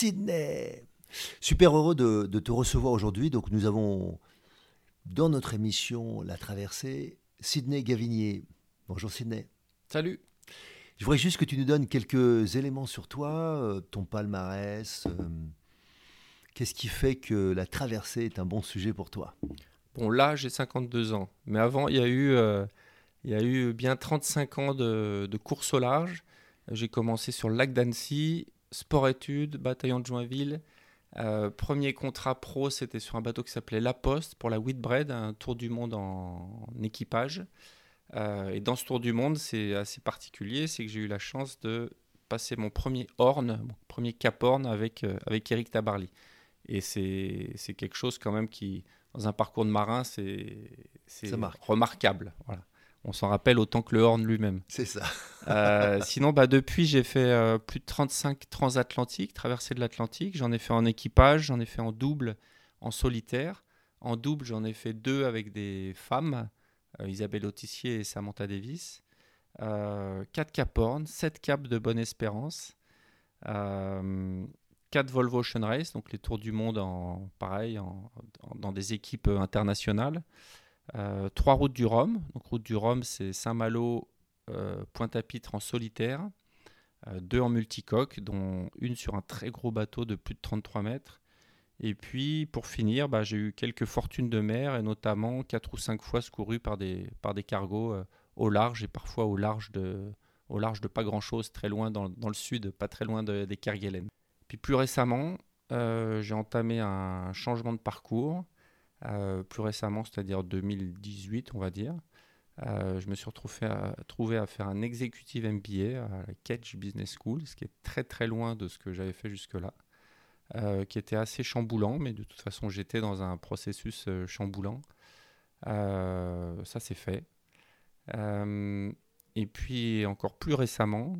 Sydney. Super heureux de, te recevoir aujourd'hui. Donc nous avons dans notre émission La Traversée, Sydney Gavinier. Bonjour Sydney. Salut. Je voudrais juste que tu nous donnes quelques éléments sur toi, euh, ton palmarès. Euh, qu'est-ce qui fait que la traversée est un bon sujet pour toi? Bon, là, j'ai 52 ans. Mais avant, il y a eu, euh, il y a eu bien 35 ans de, de course au large. J'ai commencé sur le lac d'Annecy sport-études, bataillon de Joinville. Euh, premier contrat pro, c'était sur un bateau qui s'appelait La Poste pour la Whitbread, un tour du monde en, équipage. Euh, et dans ce tour du monde, c'est assez particulier, c'est que j'ai eu la chance de passer mon premier horn, mon premier cap horn avec, euh, avec Eric Tabarly. Et c'est quelque chose quand même qui, dans un parcours de marin, c'est remarquable. Voilà on s'en rappelle autant que le Horn lui-même. C'est ça. Euh, sinon, bah, depuis, j'ai fait euh, plus de 35 transatlantiques, traversées de l'Atlantique. J'en ai fait en équipage, j'en ai fait en double, en solitaire. En double, j'en ai fait deux avec des femmes, euh, Isabelle Autissier et Samantha Davis. quatre Cap Horn, sept caps de Bonne Espérance. quatre Volvo Ocean Race, donc les tours du monde en pareil, dans des équipes internationales. Euh, trois routes du Rhum. Donc, route du Rhum, c'est Saint-Malo, euh, Pointe-à-Pitre en solitaire, euh, deux en multicoque, dont une sur un très gros bateau de plus de 33 mètres. Et puis, pour finir, bah, j'ai eu quelques fortunes de mer, et notamment quatre ou cinq fois secouru par des, par des cargos au large, et parfois au large de, au large de pas grand-chose, très loin dans, dans, le sud, pas très loin de, des Kerguelen. Puis plus récemment, j'ai entamé un changement de parcours. Euh, plus récemment, c'est-à-dire 2018, on va dire, euh, je me suis retrouvé à, trouvé à faire un executive MBA à la Kedge Business School, ce qui est très très loin de ce que j'avais fait jusque-là, euh, qui était assez chamboulant, mais de toute façon j'étais dans un processus chamboulant. ça c'est fait. et puis encore plus récemment,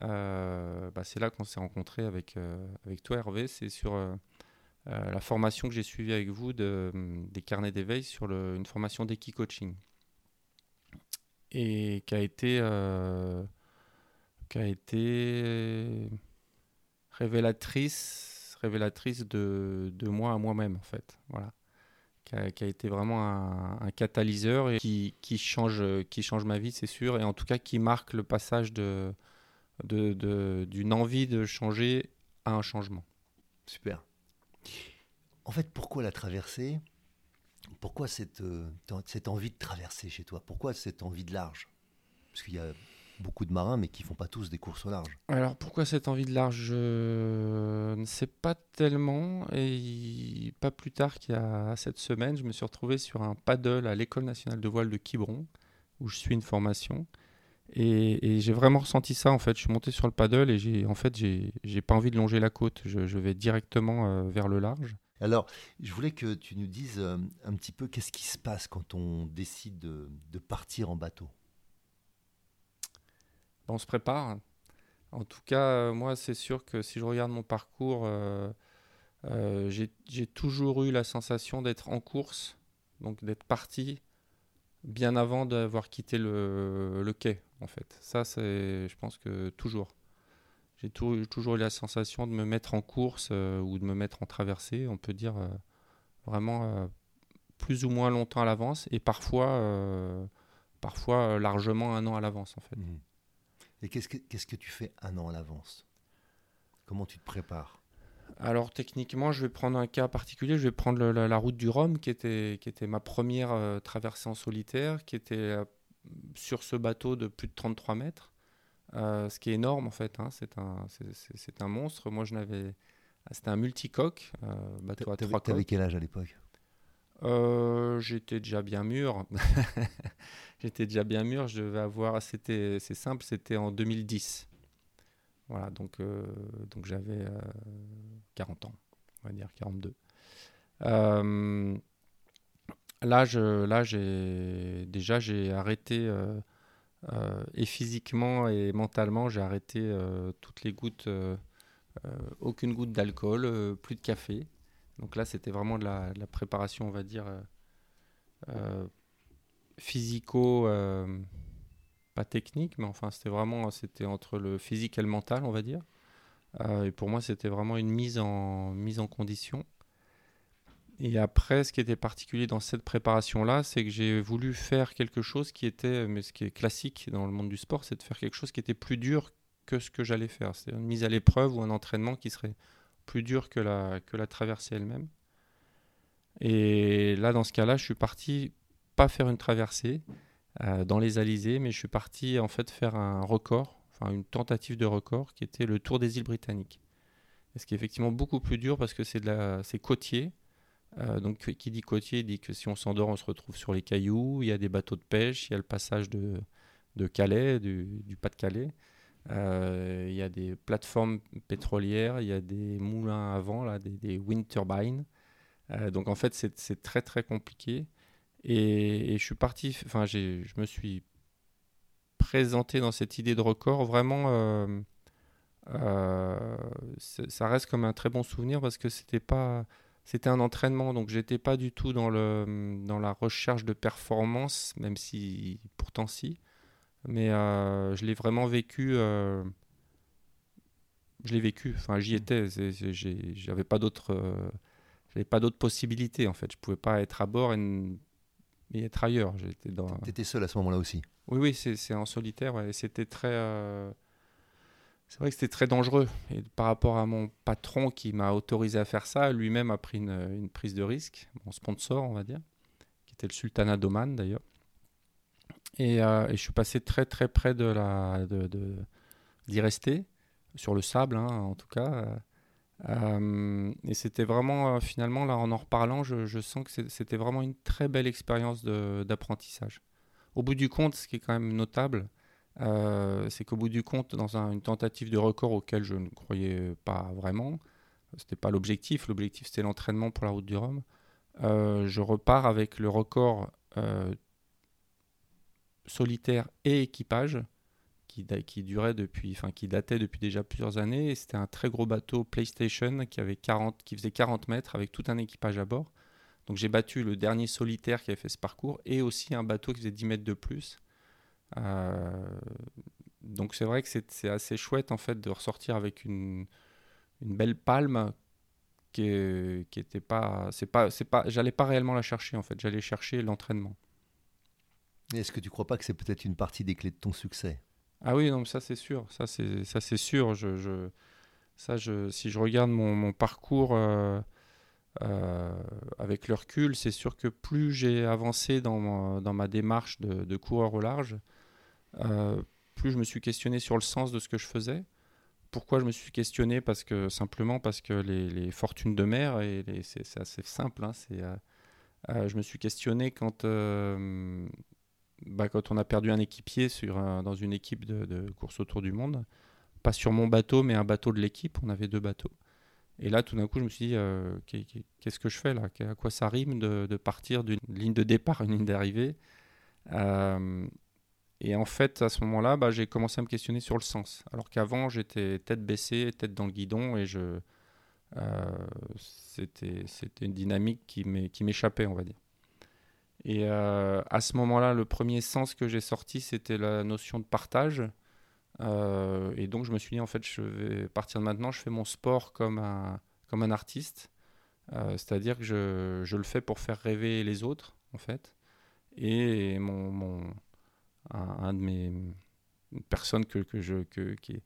bah, c'est là qu'on s'est rencontré avec, avec toi Hervé, c'est sur euh, la formation que j'ai suivie avec vous de, des carnets d'éveil sur une formation d'équi-coaching. Et qui a été, euh, qui a été révélatrice, révélatrice de, moi à moi-même, en fait. Voilà. Qui a, été vraiment un, catalyseur et qui, change, qui change ma vie, c'est sûr, et en tout cas qui marque le passage de, d'une envie de changer à un changement. Super. En fait, pourquoi la traversée Pourquoi cette, euh, cette envie de traverser chez toi? Pourquoi cette envie de large? Parce qu'il y a beaucoup de marins, mais qui font pas tous des courses au large. Alors pourquoi cette envie de large? Je ne sais pas tellement. Et pas plus tard qu'il y a cette semaine, je me suis retrouvé sur un paddle à l'école nationale de voile de Quiberon, où je suis une formation. Et, j'ai vraiment ressenti ça en fait. Je suis monté sur le paddle et j'ai en fait j'ai pas envie de longer la côte. Je, vais directement euh, vers le large. Alors, je voulais que tu nous dises euh, un petit peu qu'est-ce qui se passe quand on décide de, partir en bateau? On se prépare. En tout cas, euh, moi, c'est sûr que si je regarde mon parcours, j'ai toujours eu la sensation d'être en course, donc d'être parti bien avant d'avoir quitté le, quai, en fait. Ça, c'est, je pense que toujours. J'ai toujours eu la sensation de me mettre en course euh, ou de me mettre en traversée, on peut dire euh, vraiment euh, plus ou moins longtemps à l'avance et parfois, parfois largement un an à l'avance, en fait. Mmh. Et qu'est-ce que, qu'est-ce que tu fais un an à l'avance? Comment tu te prépares? Alors techniquement, je vais prendre un cas particulier. Je vais prendre la, route du Rhum, qui était, qui était ma première euh, traversée en solitaire, qui était sur ce bateau de plus de 33 mètres, euh, ce qui est énorme en fait. Hein. C'est un, c'est, un monstre. Moi, je n'avais, c'était un multicoque, bateau à trois coques. quel âge à l'époque? J'étais déjà bien mûr. j'étais déjà bien mûr. Je devais avoir, c'était, c'est simple, c'était en 2010. Voilà, donc, euh, donc j'avais 40 euh, ans, on va dire 42. Euh, là, je, là déjà j'ai arrêté et physiquement et mentalement, j'ai arrêté toutes les gouttes, aucune goutte d'alcool, plus de café. Donc là, c'était vraiment de la, préparation, on va dire, physico pas technique, mais enfin, c'était vraiment entre le physique et le mental, on va dire. Euh, et pour moi, c'était vraiment une mise en, mise en condition. Et après, ce qui était particulier dans cette préparation-là, c'est que j'ai voulu faire quelque chose qui était, mais ce qui est classique dans le monde du sport, c'est de faire quelque chose qui était plus dur que ce que j'allais faire. C'est une mise à l'épreuve ou un entraînement qui serait plus dur que la, que la traversée elle-même. Et là, dans ce cas-là, je suis parti pas faire une traversée, euh, dans les Alizés, mais je suis parti en fait faire un record, enfin une tentative de record qui était le Tour des îles britanniques. ce qui est effectivement beaucoup plus dur parce que c'est c'est côtier. Euh, donc qui dit côtier dit que si on s'endort, on se retrouve sur les cailloux. Il y a des bateaux de pêche, il y a le passage de, de Calais, du, Pas-de-Calais. Euh, il y a des plateformes pétrolières, il y a des moulins à vent, là, des, des wind turbines. donc en fait, c'est très très compliqué. Et, je suis parti, enfin, je me suis présenté dans cette idée de record. Vraiment, euh, euh, ça reste comme un très bon souvenir parce que c'était pas, c'était un entraînement, donc j'étais pas du tout dans le, dans la recherche de performance, même si pourtant si. Mais euh, je l'ai vraiment vécu. je l'ai vécu. Enfin, j'y étais. J'avais pas d'autres. j'avais pas d'autres possibilités en fait. Je pouvais pas être à bord et être ailleurs. J'étais dans. T'étais seul à ce moment-là aussi. Oui, oui, c'est en solitaire. et c'était très. C'est vrai que c'était très dangereux. Et par rapport à mon patron qui m'a autorisé à faire ça, lui-même a pris une, prise de risque, mon sponsor, on va dire, qui était le Sultanat d'Oman d'ailleurs. Et, euh, je suis passé très très près de, d'y rester sur le sable, hein, en tout cas. Euh, et c'était vraiment, euh, finalement, là, en en reparlant, je, sens que c'était vraiment une très belle expérience d'apprentissage. Au bout du compte, ce qui est quand même notable, euh, c'est qu'au bout du compte, dans une tentative de record auquel je ne croyais pas vraiment, c'était pas l'objectif, l'objectif c'était l'entraînement pour la route du Rhum, je repars avec le record solitaire et équipage qui, durait depuis, enfin qui datait depuis déjà plusieurs années. C'était un très gros bateau PlayStation qui avait 40, qui faisait 40 mètres avec tout un équipage à bord. Donc j'ai battu le dernier solitaire qui avait fait ce parcours et aussi un bateau qui faisait 10 mètres de plus. Euh, donc c'est vrai que c'est assez chouette en fait de ressortir avec une, une belle palme qui, qui était pas, c'est pas, c'est pas, j'allais pas réellement la chercher en fait, j'allais chercher l'entraînement. Est-ce que tu crois pas que c'est peut-être une partie des clés de ton succès? Ah oui, non, ça c'est sûr, ça c'est ça c'est sûr. Je, je, ça, je, si je regarde mon, mon parcours euh, euh, avec le recul, c'est sûr que plus j'ai avancé dans ma, dans ma démarche de, de, coureur au large, euh, plus je me suis questionné sur le sens de ce que je faisais. Pourquoi je me suis questionné Parce que simplement parce que les, fortunes de mer et c'est assez simple. Hein, c'est je me suis questionné quand bah, quand on a perdu un équipier dans une équipe de, course autour du monde, pas sur mon bateau, mais un bateau de l'équipe, on avait deux bateaux. Et là, tout d'un coup, je me suis dit, euh, qu'est-ce que je fais là? À quoi ça rime de, partir d'une ligne de départ une ligne d'arrivée? Euh, Et en fait, à ce moment-là, bah, j'ai commencé à me questionner sur le sens. Alors qu'avant, j'étais tête baissée, tête dans le guidon, et euh, c'était une dynamique qui m'échappait, on va dire. Et euh, à ce moment-là, le premier sens que j'ai sorti, c'était la notion de partage. Euh, et donc, je me suis dit, en fait, je vais partir de maintenant, je fais mon sport comme un, artiste. C'est-à-dire que je, le fais pour faire rêver les autres, en fait. Et mon un, de mes personnes que, que je, que, qui,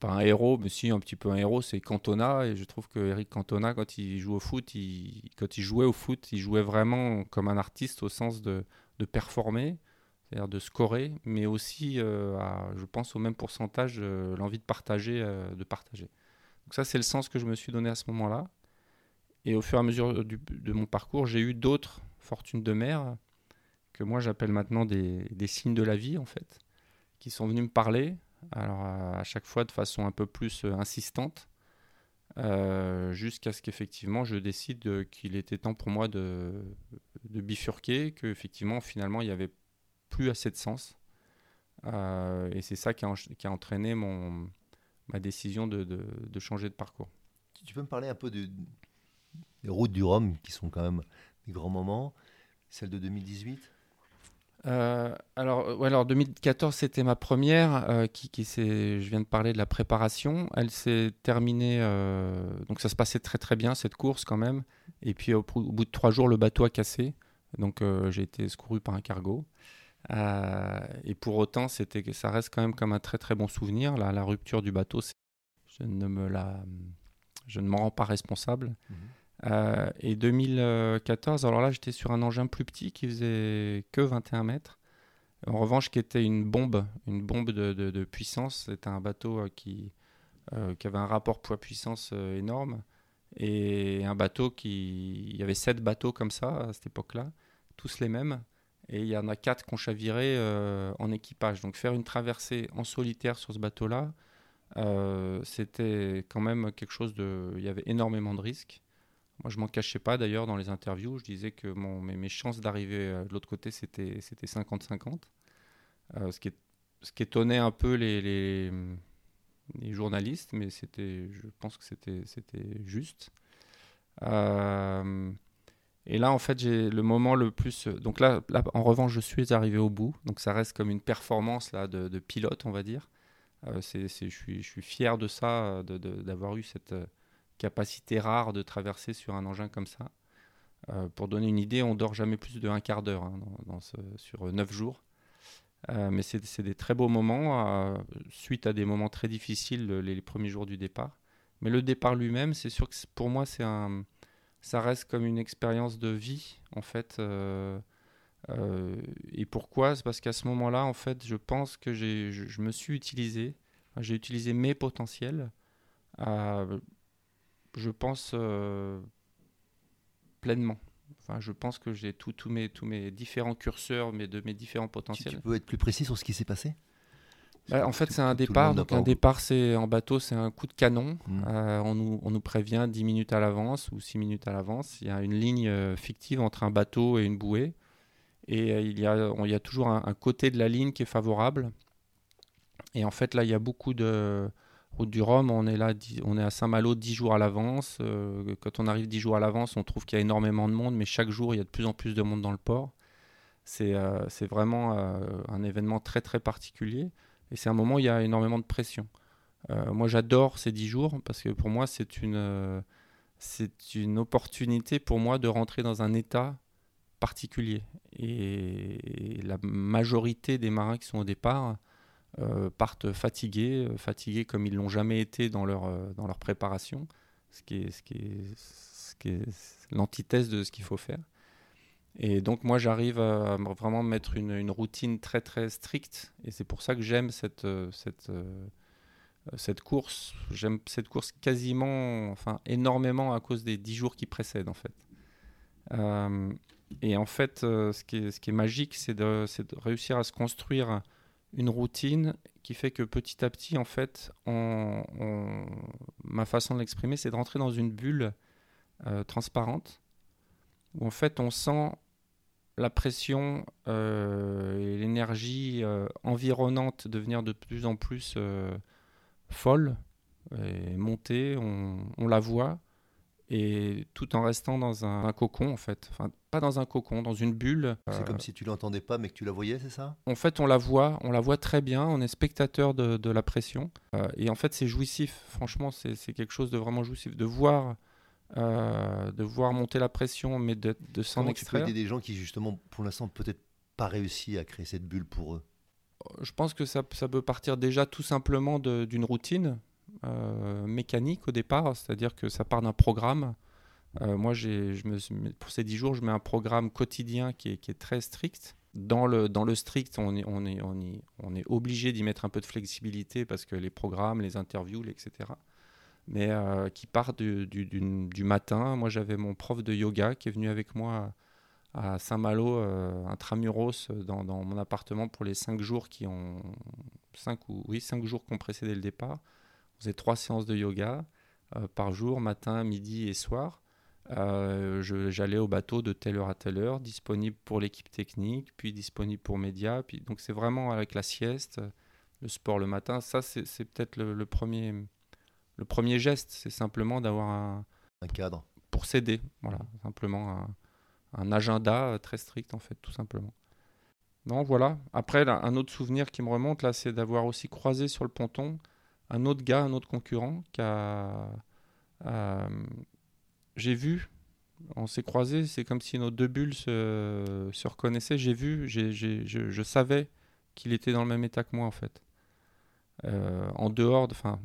pas un héros, mais si un petit peu un héros, c'est Cantona. Et je trouve que Eric Cantona, quand il joue au foot, il, quand il jouait au foot, il jouait vraiment comme un artiste au sens de, de performer, c'est-à-dire de scorer, mais aussi, à, je pense, au même pourcentage, l'envie de partager, de partager. Donc ça, c'est le sens que je me suis donné à ce moment-là. Et au fur et à mesure de mon parcours, j'ai eu d'autres fortunes de mer que moi j'appelle maintenant des, signes de la vie, en fait, qui sont venus me parler, alors à, chaque fois de façon un peu plus euh, insistante, euh, jusqu'à ce qu'effectivement je décide qu'il était temps pour moi de, de bifurquer, qu'effectivement finalement il n'y avait plus assez de sens. Euh, et c'est ça qui a, entraîné mon, ma décision de, de, changer de parcours. Tu peux me parler un peu de, des routes du Rhum, qui sont quand même des grands moments, celle de 2018 euh, alors, ouais, alors 2014 c'était ma première euh, qui, qui je viens de parler de la préparation. Elle s'est terminée, euh, donc ça se passait très très bien cette course quand même. Et puis au, bout de trois jours le bateau a cassé, donc j'ai été secouru par un cargo. et pour autant c'était, ça reste quand même comme un très très bon souvenir. La, la rupture du bateau, je ne me m'en rends pas responsable. Mhm. Euh, et 2014, alors là, j'étais sur un engin plus petit qui faisait que 21 mètres. En revanche, qui était une bombe, une bombe de, puissance. C'était un bateau euh, euh, qui avait un rapport poids-puissance énorme. Et un bateau qui. Il y avait sept bateaux comme ça à cette époque-là, tous les mêmes. Et il y en a quatre qu'on chavirait en équipage. Donc faire une traversée en solitaire sur ce bateau-là, c'était quand même quelque chose de. Il y avait énormément de risques. Moi, je m'en cachais pas d'ailleurs dans les interviews. Je disais que mon, mes, chances d'arriver euh, de l'autre côté, c'était 50-50. Euh, ce, qui ce qui étonnait un peu les, les, journalistes, mais je pense que c'était juste. Euh, et là, en fait, j'ai le moment le plus. Donc là, là, en revanche, je suis arrivé au bout. Donc ça reste comme une performance là, de, pilote, on va dire. je, suis, je suis fier de ça, d'avoir eu cette capacité rare de traverser sur un engin comme ça. Euh, pour donner une idée, on dort jamais plus de un quart d'heure hein, sur neuf jours. Euh, mais c'est des très beaux moments, euh, suite à des moments très difficiles les, premiers jours du départ. Mais le départ lui-même, c'est sûr que pour moi, c'est un, ça reste comme une expérience de vie, en fait. et pourquoi? C'est parce qu'à ce moment-là, en fait, je pense que je, me suis utilisé, j'ai utilisé mes potentiels je pense, euh, pleinement. Enfin, je pense que j'ai tous mes, tous mes différents curseurs mais de mes différents potentiels. Tu, peux être plus précis sur ce qui s'est passé? Bah, En fait, c'est un départ. Donc, un départ, c'est en bateau, c'est un coup de canon. Mmh. Euh, on, nous, on, nous, prévient 10 minutes à l'avance ou 6 minutes à l'avance. Il y a une ligne euh, fictive entre un bateau et une bouée. Et il, y a, il y a toujours un, un, côté de la ligne qui est favorable. Et en fait, là, il y a beaucoup de Du Rhum, on est là, on est à Saint-Malo 10 jours à l'avance. Euh, quand on arrive 10 jours à l'avance, on trouve qu'il y a énormément de monde, mais chaque jour, il y a de plus en plus de monde dans le port. C'est euh, vraiment euh, un événement très très particulier et c'est un moment où il y a énormément de pression. moi, j'adore ces 10 jours parce que pour moi, c'est une, c'est une opportunité pour moi de rentrer dans un état particulier. et la majorité des marins qui sont au départ, euh, partent fatigués, euh, fatigués comme ils l'ont jamais été dans leur, euh, dans leur préparation, ce qui est, ce qui est, l'antithèse de ce qu'il faut faire. Et donc moi j'arrive à vraiment mettre une, une, routine très très stricte et c'est pour ça que j'aime cette, cette, cette course. J'aime cette course quasiment, enfin énormément à cause des dix jours qui précèdent en fait. et en fait ce, qui est, ce qui est magique c'est de, de, réussir à se construire une routine qui fait que petit à petit, en fait, ma façon de l'exprimer, c'est de rentrer dans une bulle euh, transparente où en fait on sent la pression euh, et l'énergie euh, environnante devenir de plus en plus folle et monter, on, la voit et tout en restant dans un, cocon en fait. Enfin, pas dans un cocon, dans une bulle. C'est comme si tu l'entendais pas mais que tu la voyais, c'est ça? En fait, on la voit, on la voit très bien, on est spectateur de, de la pression. Euh, et en fait, c'est jouissif, franchement, c'est quelque chose de vraiment jouissif. De voir, euh, de voir monter la pression, mais de, de s'en extraire. Tu peux aider des gens qui, justement, pour l'instant, peut-être pas réussi à créer cette bulle pour eux? Je pense que ça, ça, peut partir déjà tout simplement d'une routine euh, mécanique au départ, c'est-à-dire que ça part d'un programme. Euh, moi, je pour ces 10 jours, je mets un programme quotidien qui est, très strict. Dans le, strict, on est, obligé d'y mettre un peu de flexibilité parce que les programmes, les interviews, etc. Mais euh, qui part du, matin. Moi, j'avais mon prof de yoga qui est venu avec moi à Saint-Malo, euh, intramuros, dans, dans, mon appartement pour les 5 jours qui ont 5 ou oui, 5 jours qui ont précédé le départ. On faisait trois séances de yoga euh, par jour, matin, midi et soir. Euh, j'allais au bateau de telle heure à telle heure, disponible pour l'équipe technique, puis disponible pour médias. Puis, donc c'est vraiment avec la sieste, le sport le matin. Ça, c'est peut-être le, premier, le premier geste. C'est simplement d'avoir un, un, cadre. Pour s'aider. Voilà, simplement un, un, agenda très strict, en fait, tout simplement. Non, voilà. Après, un autre souvenir qui me remonte, là, c'est d'avoir aussi croisé sur le ponton un autre gars, un autre concurrent qui a. Euh, j'ai vu, on s'est croisés, c'est comme si nos deux bulles se, se reconnaissaient. J'ai vu, j'ai, je, je, savais qu'il était dans le même état que moi en fait. Euh, en dehors, enfin,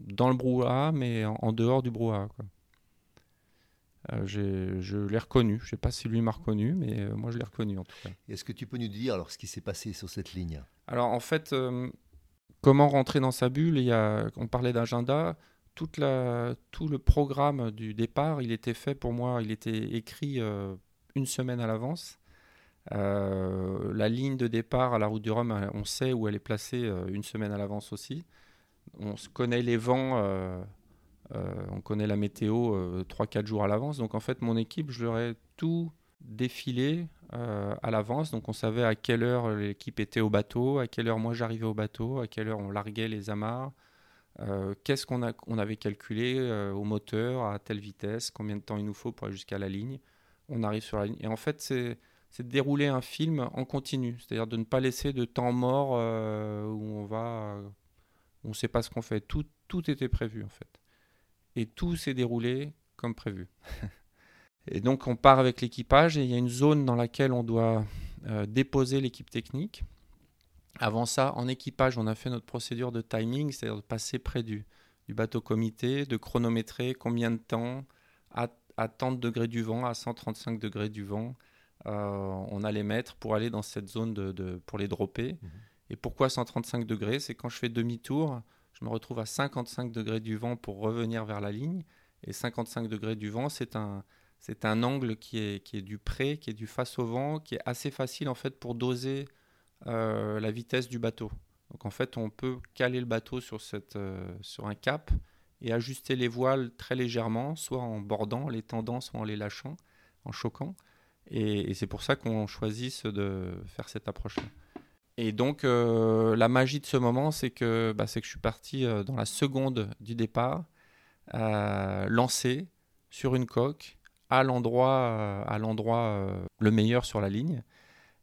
dans le brouhaha, mais en, dehors du brouhaha. Quoi. Euh, je l'ai reconnu. Je ne sais pas si lui m'a reconnu, mais euh, moi je l'ai reconnu en tout cas. Est-ce que tu peux nous dire alors ce qui s'est passé sur cette ligne? Alors en fait, comment rentrer dans sa bulle On parlait d'agenda tout le programme du départ, il était fait pour moi, il était écrit euh, une semaine à l'avance. Euh, la ligne de départ à la route du Rhum, euh, on sait où elle est placée une semaine à l'avance aussi. On connaît les vents, on connaît la météo 3-4 jours à l'avance. Donc en fait, mon équipe, je leur ai tout défilé à l'avance. Donc on savait à quelle heure l'équipe était au bateau, à quelle heure moi j'arrivais au bateau, à quelle heure on larguait les amarres, euh, qu'est-ce qu'on on avait calculé euh, au moteur, à telle vitesse, combien de temps il nous faut pour aller jusqu'à la ligne. On arrive sur la ligne. Et en fait, c'est, de dérouler un film en continu, c'est-à-dire de ne pas laisser de temps mort euh, où on va, on ne sait pas ce qu'on fait. Tout, tout était prévu en fait. Et tout s'est déroulé comme prévu. et donc on part avec l'équipage et il y a une zone dans laquelle on doit déposer l'équipe technique. Avant ça, en équipage, on a fait notre procédure de timing, c'est-à-dire de passer près du, bateau comité, de chronométrer combien de temps à, à tant de degrés du vent, à 135 degrés du vent, euh, on allait mettre pour aller dans cette zone de, pour les dropper. Mhm. Et pourquoi 135 degrés? C'est quand je fais demi-tour, je me retrouve à 55 degrés du vent pour revenir vers la ligne. Et 55 degrés du vent, c'est un, c'est un angle qui est, qui est du près, qui est du face au vent, qui est assez facile en fait pour doser euh, la vitesse du bateau. Donc en fait, on peut caler le bateau sur, cette, euh, sur un cap et ajuster les voiles très légèrement, soit en bordant les tendants, soit en les lâchant, en choquant. Et, c'est pour ça qu'on choisit de faire cette approche-là. Et donc, euh, la magie de ce moment, c'est que, bah, que je suis parti dans la seconde du départ, lancé sur une coque, à l'endroit, à l'endroit le meilleur sur la ligne.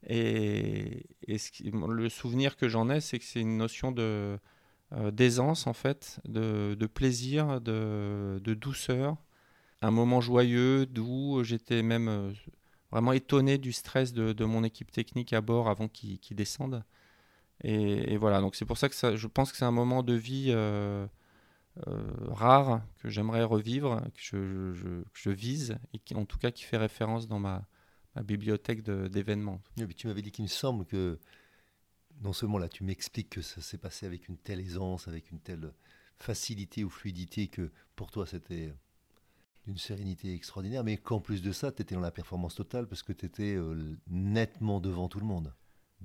Et, le souvenir que j'en ai, c'est que c'est une notion de euh, d'aisance en fait, de, plaisir, de, douceur, un moment joyeux, doux. J'étais même euh, vraiment étonné du stress de, mon équipe technique à bord avant qu'ils descendent. Et, voilà, donc c'est pour ça que ça, je pense que c'est un moment de vie euh, rare que j'aimerais revivre, que je, je, je, vise et qui, en tout cas qui fait référence dans ma, ma bibliothèque d'événements. tu m'avais dit qu'il me semble que non seulement là tu m'expliques que ça s'est passé avec une telle aisance, avec une telle facilité ou fluidité que pour toi c'était d'une sérénité extraordinaire, mais qu'en plus de ça, tu étais dans la performance totale parce que tu étais euh, nettement devant tout le monde.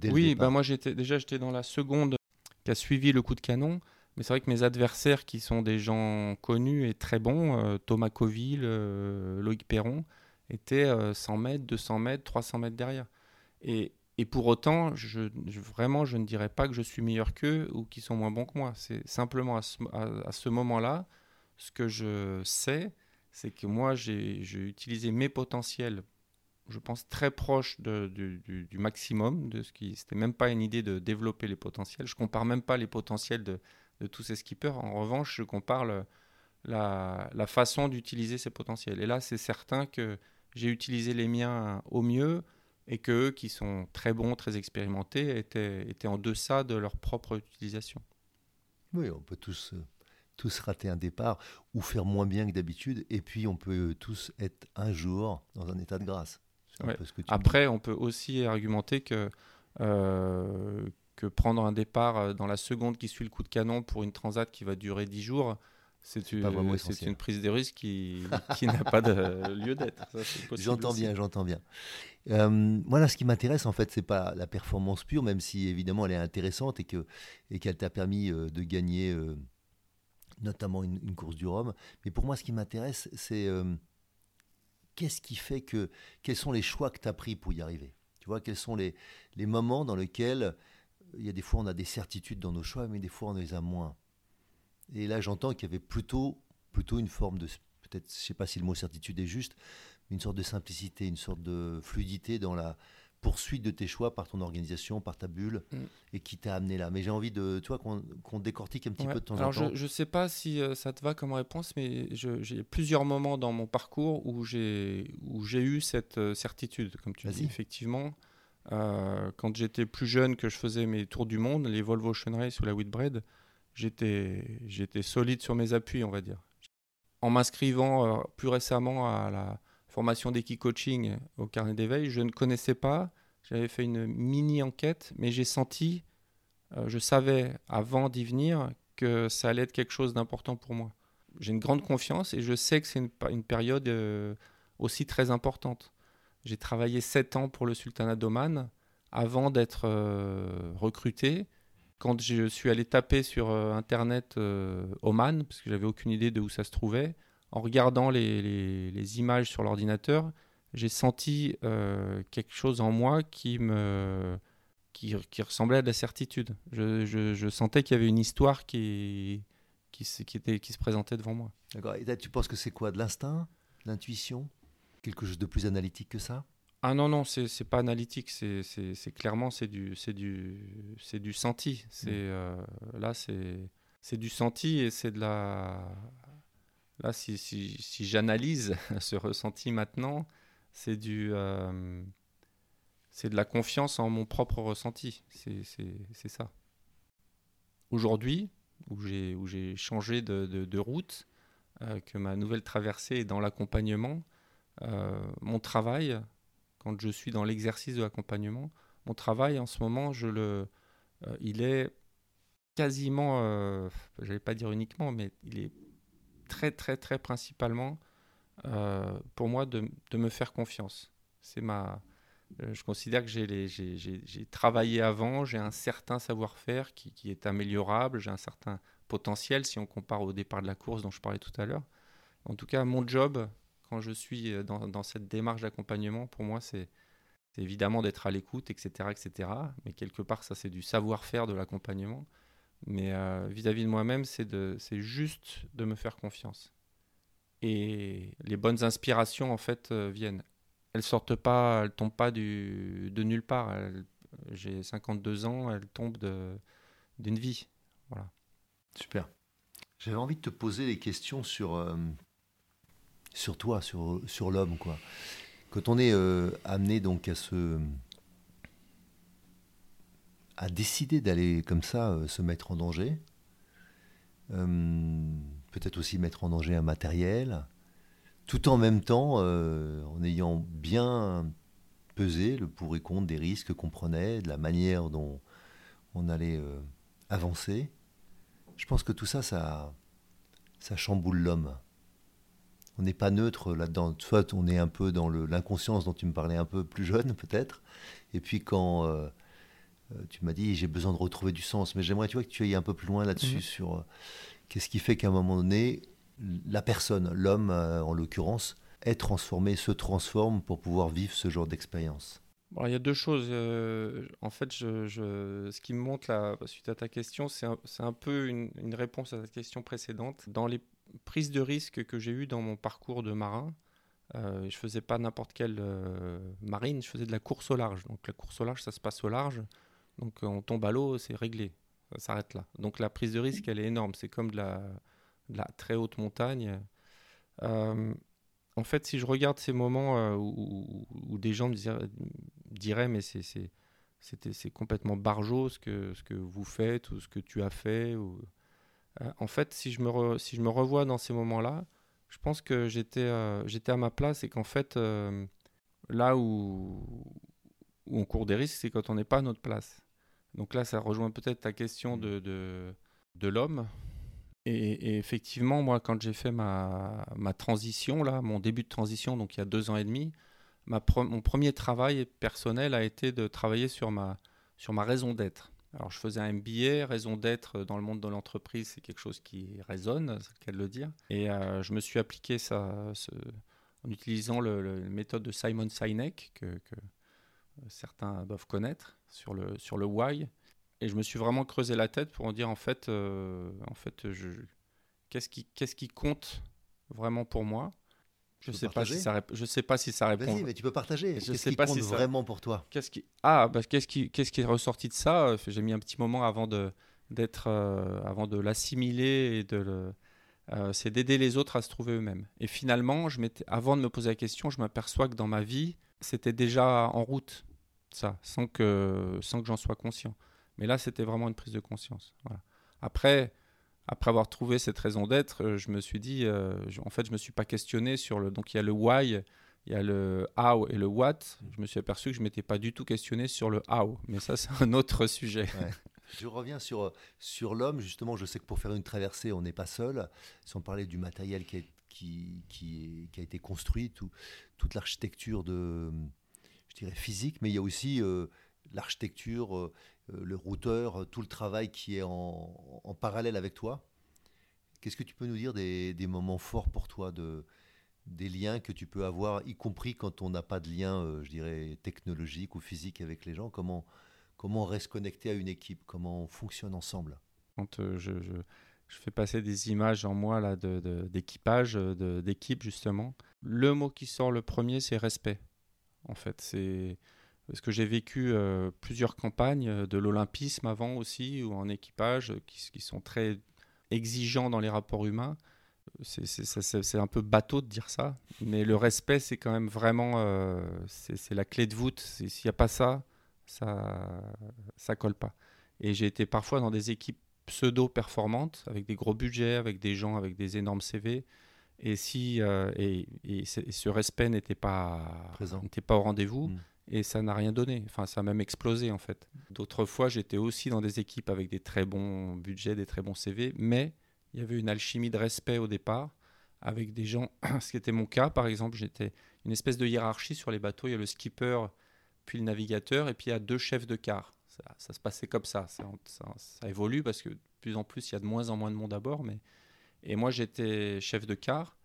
oui, bah moi j'étais déjà j'étais dans la seconde qui a suivi le coup de canon. Mais c'est vrai que mes adversaires, qui sont des gens connus et très bons, euh, Thomas Coville, euh, Loïc Perron, étaient 100 euh, mètres, 200 mètres, 300 mètres derrière. Et, et pour autant, je, vraiment, je ne dirais pas que je suis meilleur qu'eux ou qu'ils sont moins bons que moi. C'est simplement à ce, moment-là, ce que je sais, c'est que moi, j'ai utilisé mes potentiels, je pense, très proches de, du, du, maximum. De ce qui, c'était même pas une idée de développer les potentiels. Je compare même pas les potentiels de, de tous ces skippers. En revanche, je compare la, la façon d'utiliser ces potentiels. Et là, c'est certain que j'ai utilisé les miens au mieux, et qu'eux, qui sont très bons, très expérimentés, étaient, étaient en deçà de leur propre utilisation. Oui, on peut tous, euh, tous rater un départ ou faire moins bien que d'habitude, et puis on peut tous être un jour dans un état de grâce. Après, on peut aussi argumenter que, euh, que prendre un départ euh, dans la seconde qui suit le coup de canon pour une transat qui va durer 10 jours, c'est une, une, prise de risque qui, qui n'a pas de lieu d'être. J'entends bien, j'entends bien. Euh, voilà, ce qui m'intéresse en fait, c'est pas la performance pure, même si évidemment elle est intéressante et que et qu'elle t'a permis euh, de gagner euh, notamment une, course du Rhum. Mais pour moi, ce qui m'intéresse, c'est qu'est-ce qui fait que quels sont les choix que tu as pris pour y arriver? Tu vois, quels sont les, les moments dans lesquels il y a des fois on a des certitudes dans nos choix, mais des fois on les a moins. Et là, j'entends qu'il y avait plutôt plutôt une forme de peut-être, je sais pas si le mot certitude est juste, une sorte de simplicité, une sorte de fluidité dans la poursuite de tes choix par ton organisation, par ta bulle, mm. et qui t'a amené là. Mais j'ai envie de, toi, qu'on décortique un petit peu de temps Alors en temps. Je ne sais pas si euh, ça te va comme réponse, mais j'ai plusieurs moments dans mon parcours où j'ai eu cette euh, certitude, comme tu dis, effectivement. Euh, quand j'étais plus jeune, que je faisais mes tours du monde, les Volvo Ocean Race ou la Whitbread, j'étais solide sur mes appuis, on va dire. En m'inscrivant plus récemment à la formation d'équipe coaching au carnet d'éveil, je ne connaissais pas. J'avais fait une mini enquête, mais j'ai senti, euh, je savais avant d'y venir que ça allait être quelque chose d'important pour moi. J'ai une grande confiance et je sais que c'est une, période euh, aussi très importante. J'ai travaillé sept ans pour le Sultanat d'Oman avant d'être euh, recruté. Quand je suis allé taper sur Internet Oman, parce que j'avais aucune idée de où ça se trouvait, en regardant les, images sur l'ordinateur, j'ai senti euh, quelque chose en moi qui me qui, ressemblait à de la certitude. Je, sentais qu'il y avait une histoire qui, qui, qui, était, qui se présentait devant moi. D'accord. Et tu penses que c'est quoi? De l'instinct? L'intuition? Quelque chose de plus analytique que ça? Ah non, non, c'est pas analytique, c'est clairement c'est du, du, du senti. Mmh. euh, Là, c'est du senti et c'est de la, Là, si, si, si j'analyse ce ressenti maintenant, c'est du, euh, c'est de la confiance en mon propre ressenti. C'est ça. Aujourd'hui, où j'ai changé de, de, route, euh, que ma nouvelle traversée est dans l'accompagnement, mon travail, quand je suis dans l'exercice de l'accompagnement, mon travail en ce moment, je le, il est quasiment, je n'allais pas dire uniquement, mais il est très, très, très principalement euh, pour moi de, me faire confiance. C'est ma, euh, je considère que j'ai travaillé avant, j'ai un certain savoir-faire qui, qui, est améliorable, j'ai un certain potentiel si on compare au départ de la course dont je parlais tout à l'heure. En tout cas, mon job, quand je suis euh, dans, cette démarche d'accompagnement, pour moi, c'est évidemment d'être à l'écoute, etc., etc. Mais quelque part, ça, c'est du savoir-faire de l'accompagnement. Mais euh, vis-à-vis de moi-même, c'est juste de me faire confiance. Et les bonnes inspirations, en fait, euh, viennent. Elles sortent pas, elles tombent pas de nulle part. J'ai 52 ans, elles tombent d'une vie. Super. J'avais envie de te poser des questions sur, sur toi, sur, sur l'homme. quoi. Quand on est amené donc à se a décidé d'aller comme ça euh, se mettre en danger, euh, peut-être aussi mettre en danger un matériel, tout en même temps euh, en ayant bien pesé le pour et contre des risques qu'on prenait, de la manière dont on allait avancer. Je pense que tout ça, ça, ça chamboule l'homme. On n'est pas neutre là-dedans. Soit on est un peu dans l'inconscience dont tu me parlais un peu plus jeune, peut-être. Et puis quand euh, tu m'as dit j'ai besoin de retrouver du sens, mais j'aimerais tu vois, que tu ailles un peu plus loin là-dessus mhm. sur euh, qu'est-ce qui fait qu'à un moment donné, la personne, l'homme euh, en l'occurrence, est transformé, se transforme pour pouvoir vivre ce genre d'expérience. il y a deux choses. en fait, je, ce qui me montre là, suite à ta question, c'est un, un, peu une, une, réponse à ta question précédente. Dans les prises de risque que j'ai eues dans mon parcours de marin, euh, je faisais pas n'importe quelle marine, je faisais de la course au large. Donc la course au large, ça se passe au large. Donc on tombe à l'eau, c'est réglé. Ça s'arrête là. Donc la prise de risque, elle est énorme. C'est comme de la, très haute montagne. Euh, en fait, si je regarde ces moments euh, où, des gens me diraient mais c'est complètement barjot ce que, ce que vous faites ou ce que tu as fait. Euh, en fait, si je, me si je me revois dans ces moments-là, je pense que j'étais euh, j'étais à ma place et qu'en fait, euh, là où, où on court des risques, c'est quand on n'est pas à notre place. Donc là, ça rejoint peut-être ta question de, de, de l'homme. Et, effectivement, moi, quand j'ai fait ma, ma transition, là, mon début de transition, donc il y a deux ans et demi, ma mon premier travail personnel a été de travailler sur ma, sur ma raison d'être. Alors, je faisais un MBA, raison d'être dans le monde de l'entreprise, c'est quelque chose qui résonne, c'est le cas de le dire. Et euh, je me suis appliqué ça en utilisant la méthode de Simon Sinek, que, que, certains doivent connaître, sur le, sur le why. Et je me suis vraiment creusé la tête pour en dire, en fait, euh, en fait qu'est-ce qui, qu'est-ce qui compte vraiment pour moi? Je sais pas si ça je sais pas si ça répond. Vas-y, mais tu peux partager. Qu'est-ce qui pas compte vraiment pour toi? Qu'est-ce qui ah bah, qu'est-ce qui qu'est-ce qui est ressorti de ça? J'ai mis un petit moment avant de d'être euh, avant de l'assimiler et de le euh, c'est d'aider les autres à se trouver eux-mêmes. Et finalement, je avant de me poser la question, je m'aperçois que dans ma vie, c'était déjà en route ça, sans que sans que j'en sois conscient. Mais là, c'était vraiment une prise de conscience. Voilà. Après, après avoir trouvé cette raison d'être, euh, je me suis dit, euh, en fait, je me suis pas questionné sur le. Donc il y a le why, il y a le how et le what. Je me suis aperçu que je m'étais pas du tout questionné sur le how, mais ça c'est un autre sujet. Je reviens sur, sur l'homme, justement, je sais que pour faire une traversée, on n'est pas seul. On parlait du matériel qui, qui, qui, a été construit, tout, toute l'architecture de, je dirais, physique, mais il y a aussi euh, l'architecture, euh, le routeur, euh, tout le travail qui est en, parallèle avec toi. Qu'est-ce que tu peux nous dire des, moments forts pour toi, de, des liens que tu peux avoir, y compris quand on n'a pas de lien, euh, je dirais, technologique ou physique avec les gens? Comment, comment on reste connecté à une équipe? Comment on fonctionne ensemble? Quand je, fais passer des images en moi là, d'équipage, d'équipe justement, le mot qui sort le premier, c'est respect. En fait, c'est parce que j'ai vécu euh, plusieurs campagnes euh, de l'olympisme avant aussi, ou en équipage, euh, qui, sont très exigeants dans les rapports humains. C'est un peu bateau de dire ça, mais le respect, c'est quand même vraiment c'est la clé de voûte. S'il n'y a pas ça, ça ça colle pas. Et j'ai été parfois dans des équipes pseudo-performantes, avec des gros budgets, avec des gens avec des énormes CV. Et si et, ce respect n'était pas, pas au rendez-vous, mm et ça n'a rien donné. Enfin, ça a même explosé en fait. D'autres fois, j'étais aussi dans des équipes avec des très bons budgets, des très bons CV, mais il y avait une alchimie de respect au départ avec des gens. Ce qui était mon cas, par exemple, j'étais une espèce de hiérarchie sur les bateaux. Il y a le skipper, puis le navigateur, et puis il y a deux chefs de car. Ça, se passait comme ça. Ça, évolue parce que de plus en plus, il y a de moins en moins de monde à bord. Mais... Et moi, j'étais chef de car.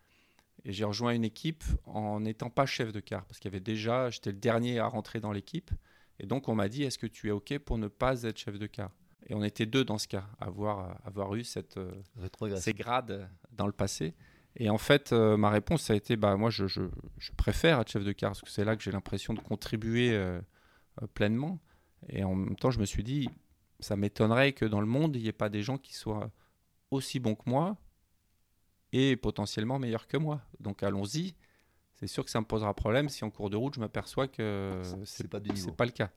Et j'ai rejoint une équipe en n'étant pas chef de car, parce qu'il y avait déjà, j'étais le dernier à rentrer dans l'équipe. Et donc on m'a dit, est-ce que tu es OK pour ne pas être chef de car Et on était deux dans ce cas, avoir, avoir eu cette, euh, ces grades dans le passé. Et en fait, euh, ma réponse, ça a été, bah, moi, je, je, je, préfère être chef de car, parce que c'est là que j'ai l'impression de contribuer euh, pleinement. Et en même temps, je me suis dit, ça m'étonnerait que dans le monde, il n'y ait pas des gens qui soient aussi bons que moi, et potentiellement meilleur que moi. Donc allons-y. C'est sûr que ça me posera problème si en cours de route je m'aperçois que c'est pas, pas le cas.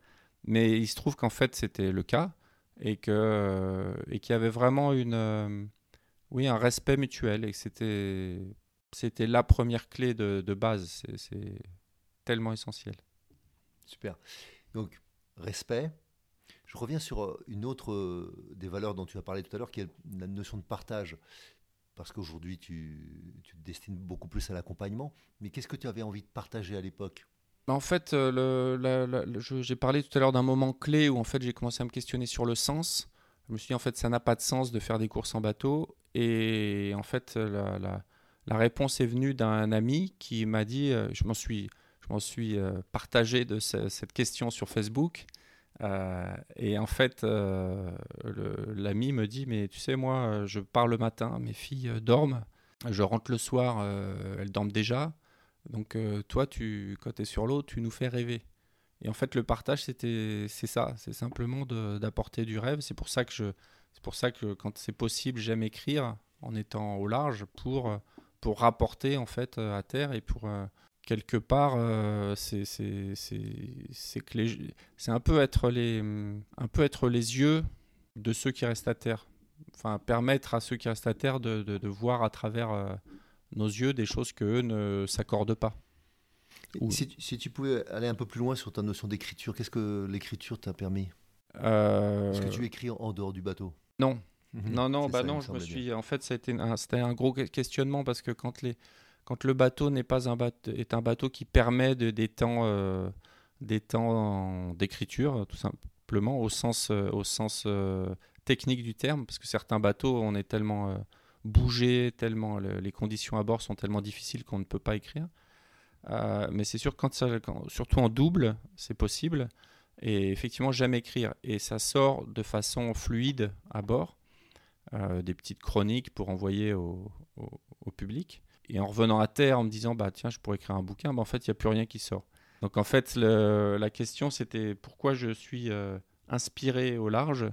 Mais il se trouve qu'en fait c'était le cas et que et qu'il y avait vraiment une euh, oui un respect mutuel et que c'était c'était la première clé de, de base. C'est tellement essentiel. Super. Donc respect. Je reviens sur euh, une autre euh, des valeurs dont tu as parlé tout à l'heure, qui est la notion de partage parce qu'aujourd'hui tu, te destines beaucoup plus à l'accompagnement. Mais qu'est-ce que tu avais envie de partager à l'époque? En fait, euh, j'ai parlé tout à l'heure d'un moment clé où en fait j'ai commencé à me questionner sur le sens. Je me suis dit en fait ça n'a pas de sens de faire des courses en bateau. Et en fait la, réponse est venue d'un ami qui m'a dit, euh, je m'en suis, suis euh, partagé de cette question sur Facebook. Euh, et en fait, euh, l'ami me dit, mais tu sais, moi, je pars le matin, mes filles euh, dorment, je rentre le soir, elles dorment déjà. Donc toi, tu, quand tu es sur l'eau, tu nous fais rêver. Et en fait, le partage, c'était, c'est ça, c'est simplement d'apporter du rêve. C'est pour ça que je, c'est pour ça que quand c'est possible, j'aime écrire en étant au large pour pour rapporter en fait à terre et pour quelque part, c'est un peu être les un peu être les yeux de ceux qui restent à terre. Enfin, permettre à ceux qui restent à terre de, de, voir à travers nos yeux des choses qu'eux ne s'accordent pas. Si, si, tu pouvais aller un peu plus loin sur ta notion d'écriture, qu'est-ce que l'écriture t'a permis? Euh... Est-ce que tu écris en dehors du bateau? Non. Mhm. Non, non, bah non, je me suis. En fait, c'était un, un gros questionnement parce que quand, les, quand le bateau n'est pas un bateau, est un bateau qui permet de, des temps, euh, des temps d'écriture, tout simplement, au sens, euh, au sens euh, technique du terme, parce que certains bateaux, on est tellement bougé, tellement les conditions à bord sont tellement difficiles qu'on ne peut pas écrire. mais c'est sûr, quand, surtout en double, c'est possible et effectivement jamais écrire. Et ça sort de façon fluide à bord, des petites chroniques pour envoyer au, public. Et en revenant à terre, en me disant, bah tiens, je pourrais écrire un bouquin, bah, en fait, il n'y a plus rien qui sort. Donc en fait, la question, c'était pourquoi je suis euh, inspiré au large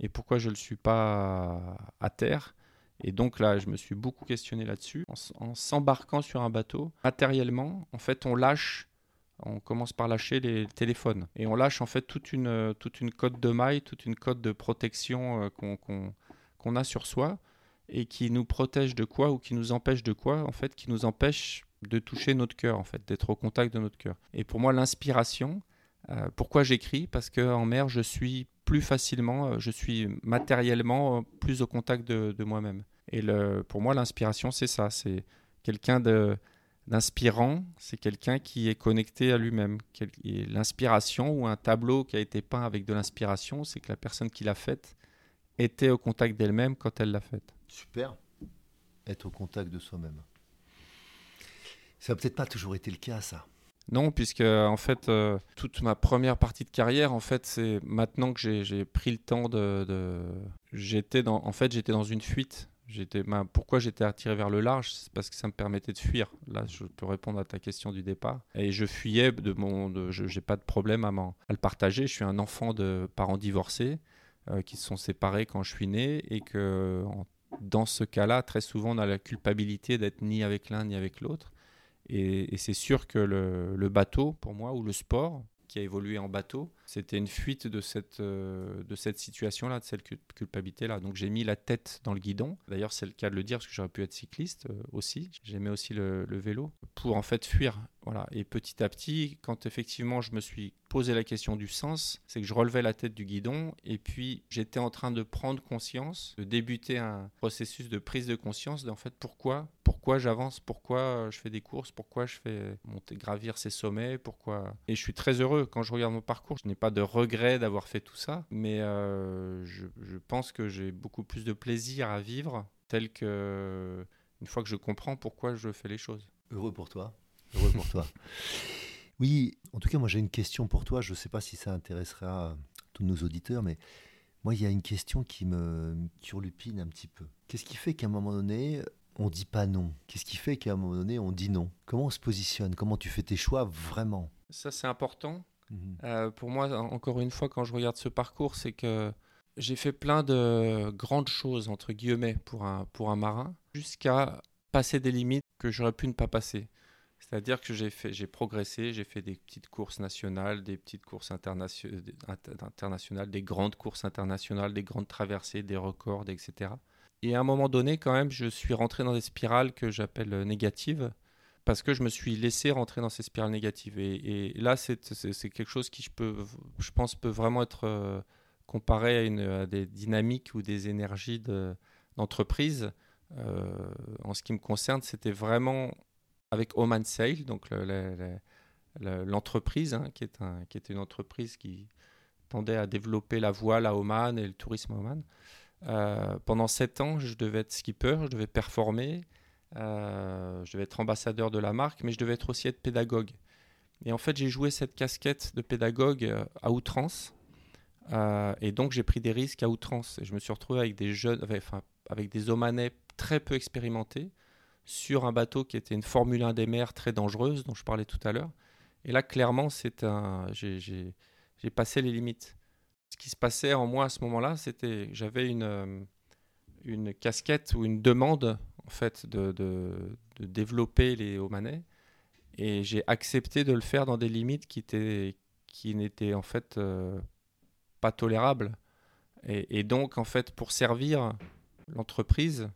et pourquoi je ne le suis pas à, terre. Et donc là, je me suis beaucoup questionné là-dessus. en s'embarquant sur un bateau, matériellement, en fait, on lâche on commence par lâcher les téléphones et on lâche en fait toute une, toute une code de maille, toute une code de protection euh, qu'on a sur soi et qui nous protège de quoi ou qui nous empêche de quoi en fait, qui nous empêche de toucher notre cœur en fait, d'être au contact de notre cœur. Et pour moi, l'inspiration, euh, pourquoi j'écris? Parce qu'en mer, je suis plus facilement, euh, je suis matériellement plus au contact de, moi-même. Et le, pour moi, l'inspiration, c'est ça, c'est quelqu'un de L'inspirant, c'est quelqu'un qui est connecté à lui-même. L'inspiration ou un tableau qui a été peint avec de l'inspiration, c'est que la personne qui l'a faite était au contact d'elle-même quand elle l'a faite. Super. Être au contact de soi-même. Ça n'a peut-être pas toujours été le cas, ça. Non, puisque en fait, euh, toute ma première partie de carrière, en fait, c'est maintenant que j'ai pris le temps de, de... j'étais dans, en fait, j'étais dans une fuite J'étais, pourquoi j'étais attiré vers le large? C'est parce que ça me permettait de fuir. Là, je peux répondre à ta question du départ. Et je fuyais de mon. je n'ai pas de problème à, à, le partager. Je suis un enfant de parents divorcés euh, qui se sont séparés quand je suis né et que dans ce cas-là, très souvent, on a la culpabilité d'être ni avec l'un ni avec l'autre. Et, c'est sûr que le, bateau, pour moi, ou le sport, qui a évolué en bateau, c'était une fuite de cette, euh, cette situation-là, de cette culpabilité-là. Donc j'ai mis la tête dans le guidon. D'ailleurs, c'est le cas de le dire parce que j'aurais pu être cycliste euh, aussi. J'aimais aussi le, vélo pour en fait fuir. Voilà. Et petit à petit, quand effectivement je me suis posé la question du sens, c'est que je relevais la tête du guidon et puis j'étais en train de prendre conscience, de débuter un processus de prise de conscience d'en fait pourquoi, pourquoi j'avance, pourquoi je fais des courses, pourquoi je fais monter, gravir ces sommets, pourquoi. Et je suis très heureux quand je regarde mon parcours. N'ai pas de regret d'avoir fait tout ça, mais euh, je, pense que j'ai beaucoup plus de plaisir à vivre tel que une fois que je comprends pourquoi je fais les choses. Heureux pour toi. Heureux pour toi. Oui, en tout cas, moi j'ai une question pour toi. Je ne sais pas si ça intéressera tous nos auditeurs, mais moi il y a une question qui me turlupine un petit peu. Qu'est-ce qui fait qu'à un moment donné, on dit pas non? Qu'est-ce qui fait qu'à un moment donné, on dit non? Comment on se positionne? Comment tu fais tes choix vraiment? Ça, c'est important Mhm. Euh, pour moi, encore une fois, quand je regarde ce parcours, c'est que j'ai fait plein de grandes choses, entre guillemets, pour un, pour un marin, jusqu'à passer des limites que j'aurais pu ne pas passer. C'est-à-dire que j'ai fait, j'ai progressé, j'ai fait des petites courses nationales, des petites courses internationales, des grandes courses internationales, des grandes traversées, des records, etc. Et à un moment donné, quand même, je suis rentré dans des spirales que j'appelle négatives, parce que je me suis laissé rentrer dans ces spirales négatives. Et, là, c'est quelque chose qui, je, peux, je pense, peut vraiment être euh, comparé à, une, des dynamiques ou des énergies d'entreprise. Euh, en ce qui me concerne, c'était vraiment avec Oman Sail, donc l'entreprise, hein, qui, un, qui était une entreprise qui tendait à développer la voile à Oman et le tourisme à Oman. Euh, pendant sept ans, je devais être skipper, je devais performer. Euh, je devais être ambassadeur de la marque, mais je devais être aussi être pédagogue. Et en fait, j'ai joué cette casquette de pédagogue euh, à outrance. Euh, et donc, j'ai pris des risques à outrance. Et je me suis retrouvé avec des jeunes, enfin, avec des omanais très peu expérimentés sur un bateau qui était une Formule 1 des mers très dangereuse, dont je parlais tout à l'heure. Et là, clairement, c'est un, j'ai passé les limites. Ce qui se passait en moi à ce moment-là, c'était, j'avais une, une casquette ou une demande en fait de, développer les Omanais. Et j'ai accepté de le faire dans des limites qui, étaient, qui n'étaient en fait euh, pas tolérables. Et, donc, en fait, pour servir l'entreprise,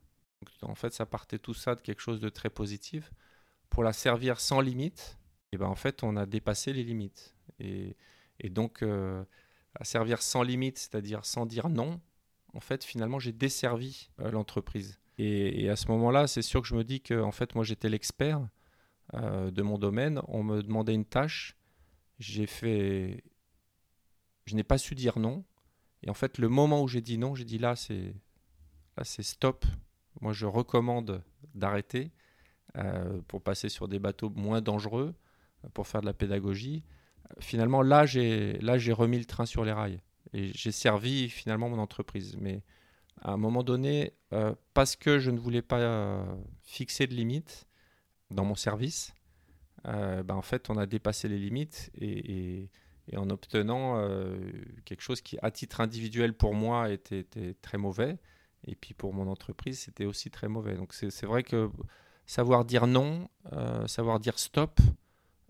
en fait, ça partait tout ça de quelque chose de très positif. Pour la servir sans limite, et ben en fait, on a dépassé les limites. Et, et donc, euh, à servir sans limite, c'est-à-dire sans dire non, en fait, finalement, j'ai desservi euh, l'entreprise. Et, à ce moment-là, c'est sûr que je me dis que, en fait, moi, j'étais l'expert euh, de mon domaine. On me demandait une tâche. J'ai fait. Je n'ai pas su dire non. Et en fait, le moment où j'ai dit non, j'ai dit là, c'est là, c'est stop. Moi, je recommande d'arrêter pour passer sur des bateaux moins dangereux, pour faire de la pédagogie finalement, là, j'ai remis le train sur les rails et j'ai servi finalement mon entreprise. Mais à un moment donné, euh, parce que je ne voulais pas euh, fixer de limites dans mon service, euh, ben, en fait, on a dépassé les limites et, en obtenant quelque chose qui, à titre individuel pour moi, était, était, très mauvais. Et puis pour mon entreprise, c'était aussi très mauvais. Donc c'est vrai que savoir dire non, savoir dire stop,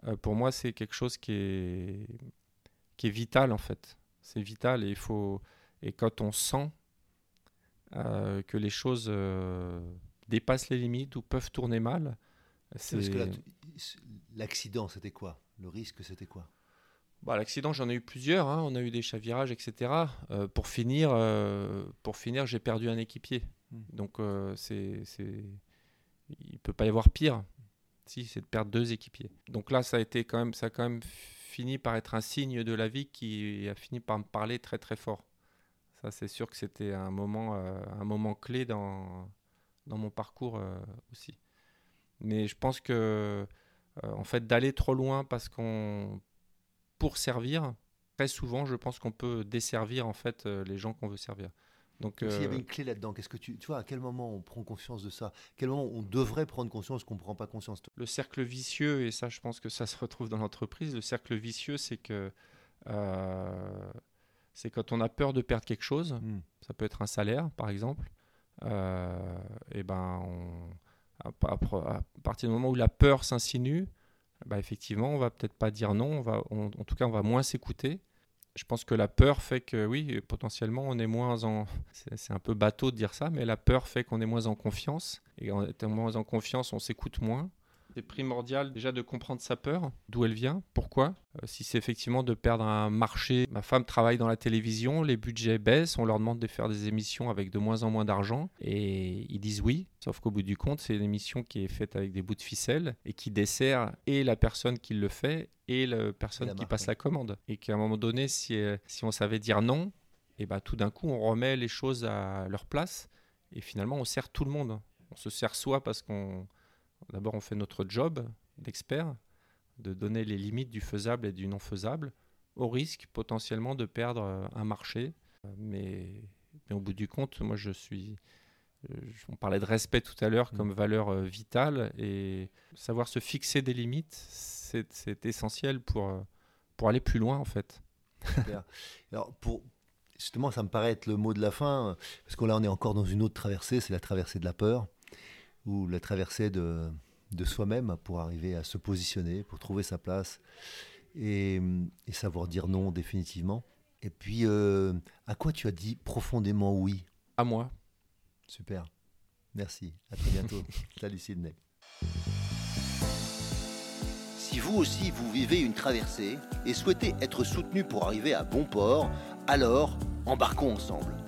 euh, pour moi, c'est quelque chose qui est, qui est vital en fait. C'est vital et il faut et quand on sent euh, que les choses euh, dépassent les limites ou peuvent tourner mal, l'accident, c'était quoi? Le risque, c'était quoi? Bah, L'accident, j'en ai eu plusieurs. Hein. On a eu des chavirages, etc. pour finir, pour finir, j'ai perdu un équipier. Hmm. Donc, c'est, il peut pas y avoir pire c'est de perdre deux équipiers. Donc là, ça a été quand même, ça a quand même fini par être un signe de la vie qui a fini par me parler très très fort. Ça, c'est sûr que c'était un moment, euh, un moment clé dans, dans mon parcours euh, aussi. Mais je pense que, euh, en fait, d'aller trop loin parce qu'on, pour servir, très souvent, je pense qu'on peut desservir en fait les gens qu'on veut servir. Donc, S'il y avait une clé là-dedans, qu'est-ce que tu, tu vois, à quel moment on prend conscience de ça? À quel moment on devrait prendre conscience qu'on ne prend pas conscience? Le cercle vicieux, et ça, je pense que ça se retrouve dans l'entreprise. Le cercle vicieux, c'est que euh, c'est quand on a peur de perdre quelque chose. Hmm. Ça peut être un salaire, par exemple. Euh, et ben, à, partir du moment où la peur s'insinue, bah, effectivement, on va peut-être pas dire non. On va, en tout cas, on va moins s'écouter je pense que la peur fait que oui, potentiellement, on est moins en. C'est un peu bateau de dire ça, mais la peur fait qu'on est moins en confiance. Et en étant moins en confiance, on s'écoute moins. C'est primordial déjà de comprendre sa peur, d'où elle vient, pourquoi. Euh, si c'est effectivement de perdre un marché, ma femme travaille dans la télévision, les budgets baissent, on leur demande de faire des émissions avec de moins en moins d'argent et ils disent oui. Sauf qu'au bout du compte, c'est une émission qui est faite avec des bouts de ficelle et qui dessert et la personne qui le fait et la personne qui passe la commande. Et qu'à un moment donné, si, euh, si on savait dire non, et bah, tout d'un coup, on remet les choses à leur place et finalement, on sert tout le monde. On se sert soi parce qu'on D'abord, on fait notre job d'expert, de donner les limites du faisable et du non faisable, au risque potentiellement de perdre euh, un marché. Mais, au bout du compte, moi, je suis. Euh, on parlait de respect tout à l'heure comme mm. valeur euh, vitale et savoir se fixer des limites, c'est essentiel pour, pour aller plus loin en fait. Alors pour, justement, ça me paraît être le mot de la fin, parce que là on est encore dans une autre traversée, c'est la traversée de la peur ou la traversée de, de soi-même pour arriver à se positionner, pour trouver sa place et, savoir dire non définitivement. Et puis, euh, à quoi tu as dit profondément oui? À moi. Super. Merci. À très bientôt. Salut Sydney. Si vous aussi vous vivez une traversée et souhaitez être soutenu pour arriver à bon port, alors embarquons ensemble.